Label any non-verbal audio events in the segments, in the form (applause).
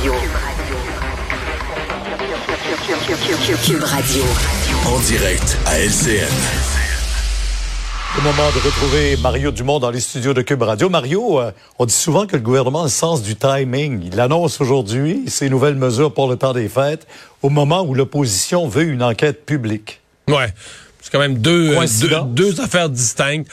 Radio. Cube Radio. En direct à LCN. Le moment de retrouver Mario Dumont dans les studios de Cube Radio. Mario, euh, on dit souvent que le gouvernement a le sens du timing. Il annonce aujourd'hui ses nouvelles mesures pour le temps des fêtes au moment où l'opposition veut une enquête publique. Ouais. C'est quand même deux, euh, deux, deux affaires distinctes.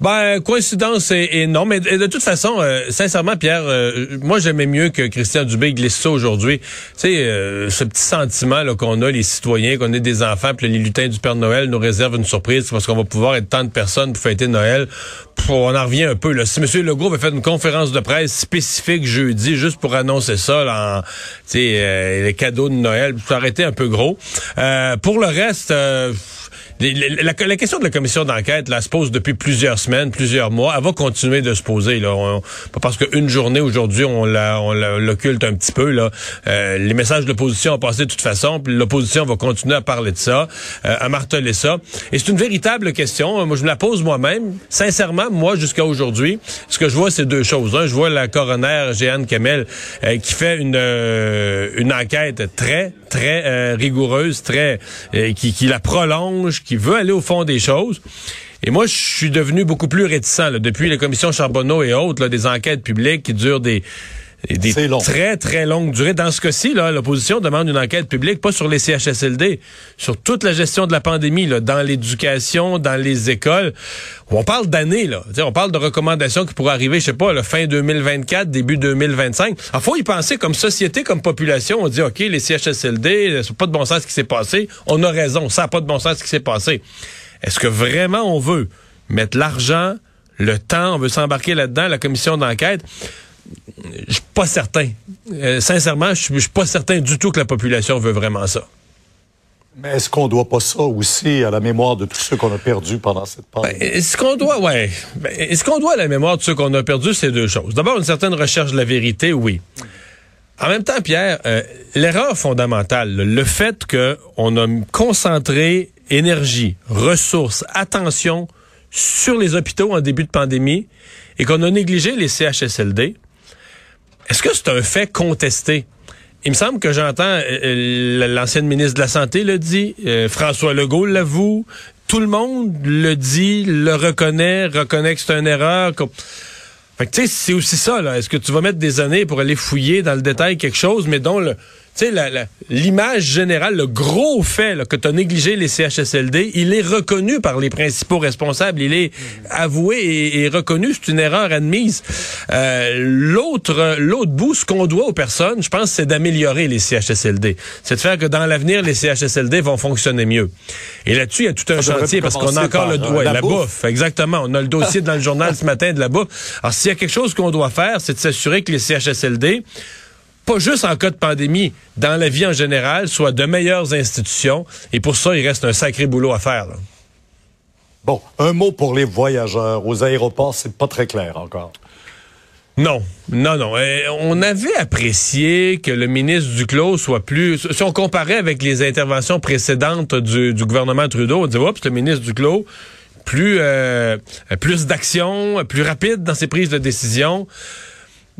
Ben, coïncidence et, non, mais de, toute façon, euh, sincèrement, Pierre, euh, moi j'aimais mieux que Christian Dubé glisse ça aujourd'hui. Tu sais, euh, ce petit sentiment là qu'on a, les citoyens, qu'on est des enfants, puis les lutins du Père Noël nous réservent une surprise parce qu'on va pouvoir être tant de personnes pour fêter Noël. on en revient un peu. Là. Si M. Legault avait fait une conférence de presse spécifique jeudi juste pour annoncer ça, là, en, les cadeaux de Noël, ça aurait été un peu gros. pour le reste la, question de la commission d'enquête là se pose depuis plusieurs semaines, plusieurs mois. Elle va continuer de se poser. Là. pas parce qu'une journée aujourd'hui on l'occulte un petit peu. Là. Euh, les messages de l'opposition ont passé de toute façon, l'opposition va continuer à parler de ça, euh, à marteler ça. Et c'est une véritable question. Moi, je me la pose moi-même. Sincèrement, moi, jusqu'à aujourd'hui, ce que je vois, c'est deux choses. Un, je vois la coroner Jeanne Kemel euh, qui fait une, une enquête très, très rigoureuse, très qui, qui la prolonge, qui veut aller au fond des choses. Et moi, je suis devenu beaucoup plus réticent depuis les commissions Charbonneau et autres, des enquêtes publiques qui durent des, des très, très longues durées. Dans ce cas-ci, l'opposition demande une enquête publique, pas sur les CHSLD, sur toute la gestion de la pandémie, là, dans l'éducation, dans les écoles. On parle d'années, là. on parle de recommandations qui pourraient arriver, je sais pas, la fin 2024, début 2025. Il faut y penser comme société, comme population. On dit, OK, les CHSLD, c'est pas de bon sens ce qui s'est passé. On a raison, ça n'a pas de bon sens ce qui s'est passé. Est-ce que vraiment on veut mettre l'argent, le temps, on veut s'embarquer là-dedans, la commission d'enquête? je pas certain. Euh, sincèrement, je suis pas certain du tout que la population veut vraiment ça. Mais est-ce qu'on doit pas ça aussi à la mémoire de tous ceux qu'on a perdus pendant cette pandémie? Ben, est-ce qu'on doit, ouais. Ben, est-ce qu'on doit à la mémoire de ceux qu'on a perdus, c'est deux choses. D'abord, une certaine recherche de la vérité, oui. En même temps, Pierre, euh, l'erreur fondamentale, le fait qu'on a concentré énergie, ressources, attention sur les hôpitaux en début de pandémie et qu'on a négligé les CHSLD, est-ce que c'est un fait contesté? Il me semble que j'entends euh, euh, l'ancienne ministre de la Santé le dit, euh, François Legault l'avoue, tout le monde le dit, le reconnaît, reconnaît que c'est une erreur. Fait que tu sais, c'est aussi ça, là. Est-ce que tu vas mettre des années pour aller fouiller dans le détail quelque chose, mais dont le, sais, l'image générale, le gros fait là, que tu as négligé les CHSLD, il est reconnu par les principaux responsables. Il est avoué et, reconnu. C'est une erreur admise. Euh, l'autre, l'autre bout, ce qu'on doit aux personnes, je pense, c'est d'améliorer les CHSLD. C'est de faire que dans l'avenir, les CHSLD vont fonctionner mieux. Et là-dessus, il y a tout un chantier parce qu'on a encore le doigt, la, la bouffe. Exactement. On a le dossier dans le journal ce matin de la bouffe. Alors, s'il y a quelque chose qu'on doit faire, c'est de s'assurer que les CHSLD pas juste en cas de pandémie, dans la vie en général, soit de meilleures institutions. Et pour ça, il reste un sacré boulot à faire. Bon, un mot pour les voyageurs. Aux aéroports, c'est pas très clair encore. Non, non, non. Euh, on avait apprécié que le ministre Duclos soit plus... Si on comparait avec les interventions précédentes du, gouvernement Trudeau, on disait, oups, le ministre Duclos, plus, euh, plus d'action, plus rapide dans ses prises de décision.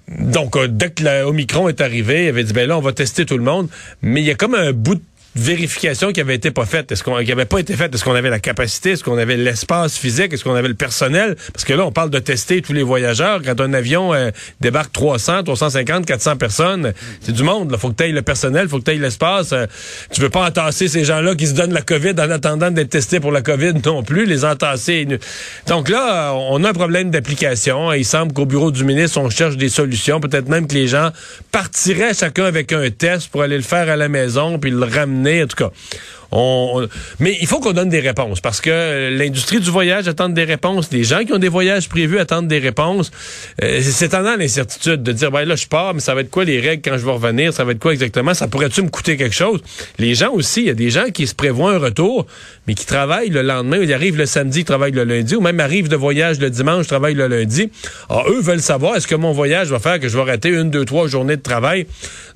Donc, euh, dès que l'Omicron est arrivé, il avait dit, ben là, on va tester tout le monde. Mais il y a comme un bout de vérification qui avait été pas faite. Est-ce qu'on qui avait pas été faite? Est-ce qu'on avait la capacité? Est-ce qu'on avait l'espace physique? Est-ce qu'on avait le personnel? Parce que là, on parle de tester tous les voyageurs. Quand un avion euh, débarque 300, 350, 400 personnes, c'est du monde. Il faut que tu le personnel, faut que tu l'espace. Euh, tu veux pas entasser ces gens-là qui se donnent la COVID en attendant d'être testés pour la COVID non plus. Les entasser. Donc là, on a un problème d'application. Il semble qu'au bureau du ministre, on cherche des solutions. Peut-être même que les gens partiraient chacun avec un test pour aller le faire à la maison puis le ramener en tout cas. Mais il faut qu'on donne des réponses parce que l'industrie du voyage attend des réponses. Les gens qui ont des voyages prévus attendent des réponses. Euh, c'est tendant l'incertitude de dire, ben là, je pars, mais ça va être quoi les règles quand je vais revenir? Ça va être quoi exactement? Ça pourrait-tu me coûter quelque chose? Les gens aussi, il y a des gens qui se prévoient un retour, mais qui travaillent le lendemain. Ils arrivent le samedi, ils travaillent le lundi, ou même arrivent de voyage le dimanche, travaillent le lundi. Alors, eux veulent savoir, est-ce que mon voyage va faire que je vais rater une, deux, trois journées de travail?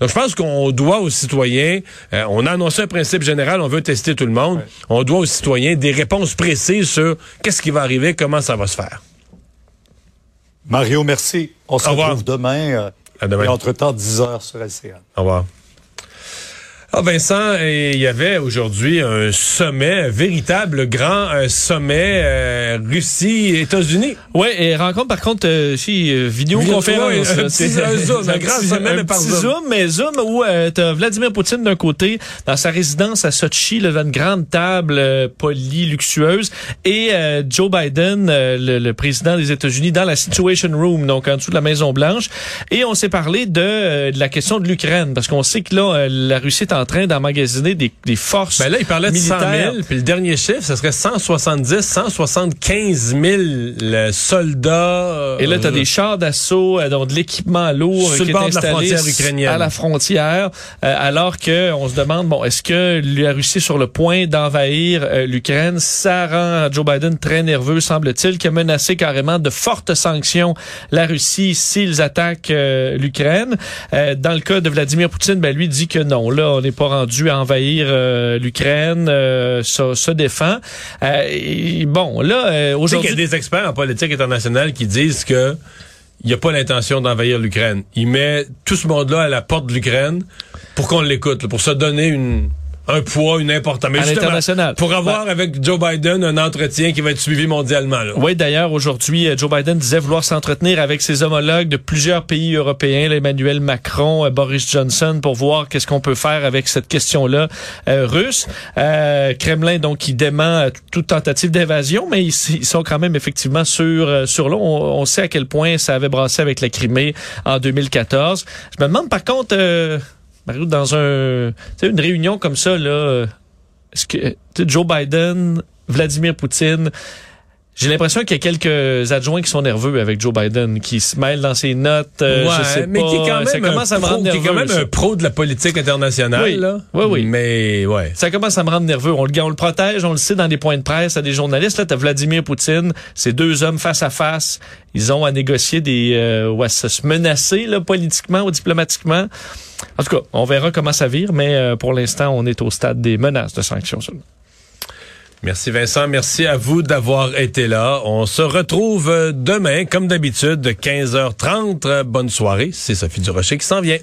Donc, je pense qu'on doit aux citoyens, euh, on a annoncé un principe général, on veut tester tout le monde. On doit aux citoyens des réponses précises sur qu'est-ce qui va arriver, comment ça va se faire. Mario, merci. On se retrouve demain. Euh, À demain. Et entre-temps, 10 heures sur LCN. Au revoir. Ah Vincent, il y avait aujourd'hui un sommet, un véritable grand euh, sommet euh, Russie-États-Unis. Oui, et rencontre par contre euh, si euh, vidéoconférence. (laughs) un, petit, un zoom, un, grand sommet, un mais par petit zoom. zoom, mais zoom où euh, t'as Vladimir Poutine d'un côté dans sa résidence à Sochi, là, devant une grande table euh, polie, luxueuse, et euh, Joe Biden, euh, le, le président des États-Unis, dans la Situation Room, donc en dessous de la Maison Blanche. Et on s'est parlé de, euh, de la question de l'Ukraine, parce qu'on sait que là, euh, la Russie est en train d'emmagasiner des, des forces Ben là, il parlait de 100 militaires. 000, puis le dernier chiffre, ce serait 170, 175 000 euh, soldats. Et là, tu as euh, des chars d'assaut, euh, donc de l'équipement lourd Sur qui est la installé frontière ukrainienne. à la frontière, euh, alors que on se demande, bon, est-ce que la Russie est sur le point d'envahir euh, l'Ukraine? Ça rend Joe Biden très nerveux, semble-t-il, qui a menacé carrément de fortes sanctions la Russie s'ils attaquent euh, l'Ukraine. Euh, dans le cas de Vladimir Poutine, ben, lui dit que non, là, on n'est pas rendu à envahir euh, l'Ukraine, euh, se, se défend. Euh, et bon, là, sais qu'il y aujourd'hui... a des experts en politique internationale qui disent que il n'y a pas l'intention d'envahir l'Ukraine. Il met tout ce monde-là à la porte de l'Ukraine pour qu'on l'écoute, pour se donner une un poids, une importance. Mais À l'international. Pour avoir avec Joe Biden un entretien qui va être suivi mondialement. Là. Oui, d'ailleurs, aujourd'hui, euh, Joe Biden disait vouloir s'entretenir avec ses homologues de plusieurs pays européens, Emmanuel Macron, euh, Boris Johnson, pour voir qu'est-ce qu'on peut faire avec cette question-là euh, russe. Euh, Kremlin, donc, qui dément euh, toute tentative d'invasion, mais ils, ils sont quand même effectivement sur sur l'eau. On, on sait à quel point ça avait brassé avec la Crimée en 2014. Je me demande, par contre, euh, Mario, dans un, une réunion comme ça, là, euh, est-ce que Joe Biden, Vladimir Poutine, j'ai l'impression qu'il y a quelques adjoints qui sont nerveux avec Joe Biden, qui se mêlent dans ses notes. euh, Ouais, je sais mais pas, qui est quand ça même, un commence à me pro, rendre qui est nerveux. quand même ça. un pro de la politique internationale. Oui. Là. Oui, oui. Mais ouais. Ça commence à me rendre nerveux. On le, on le protège, on le sait dans des points de presse à des journalistes. Là, t'as Vladimir Poutine, ces deux hommes face à face. Ils ont à négocier des, euh, ouais, se se menacer là, politiquement ou diplomatiquement. En tout cas, on verra comment ça vire, mais euh, pour l'instant, on est au stade des menaces de sanctions. Merci Vincent, merci à vous d'avoir été là. On se retrouve euh, demain, comme d'habitude, de 15h30. Bonne soirée, c'est Sophie Durocher qui s'en vient.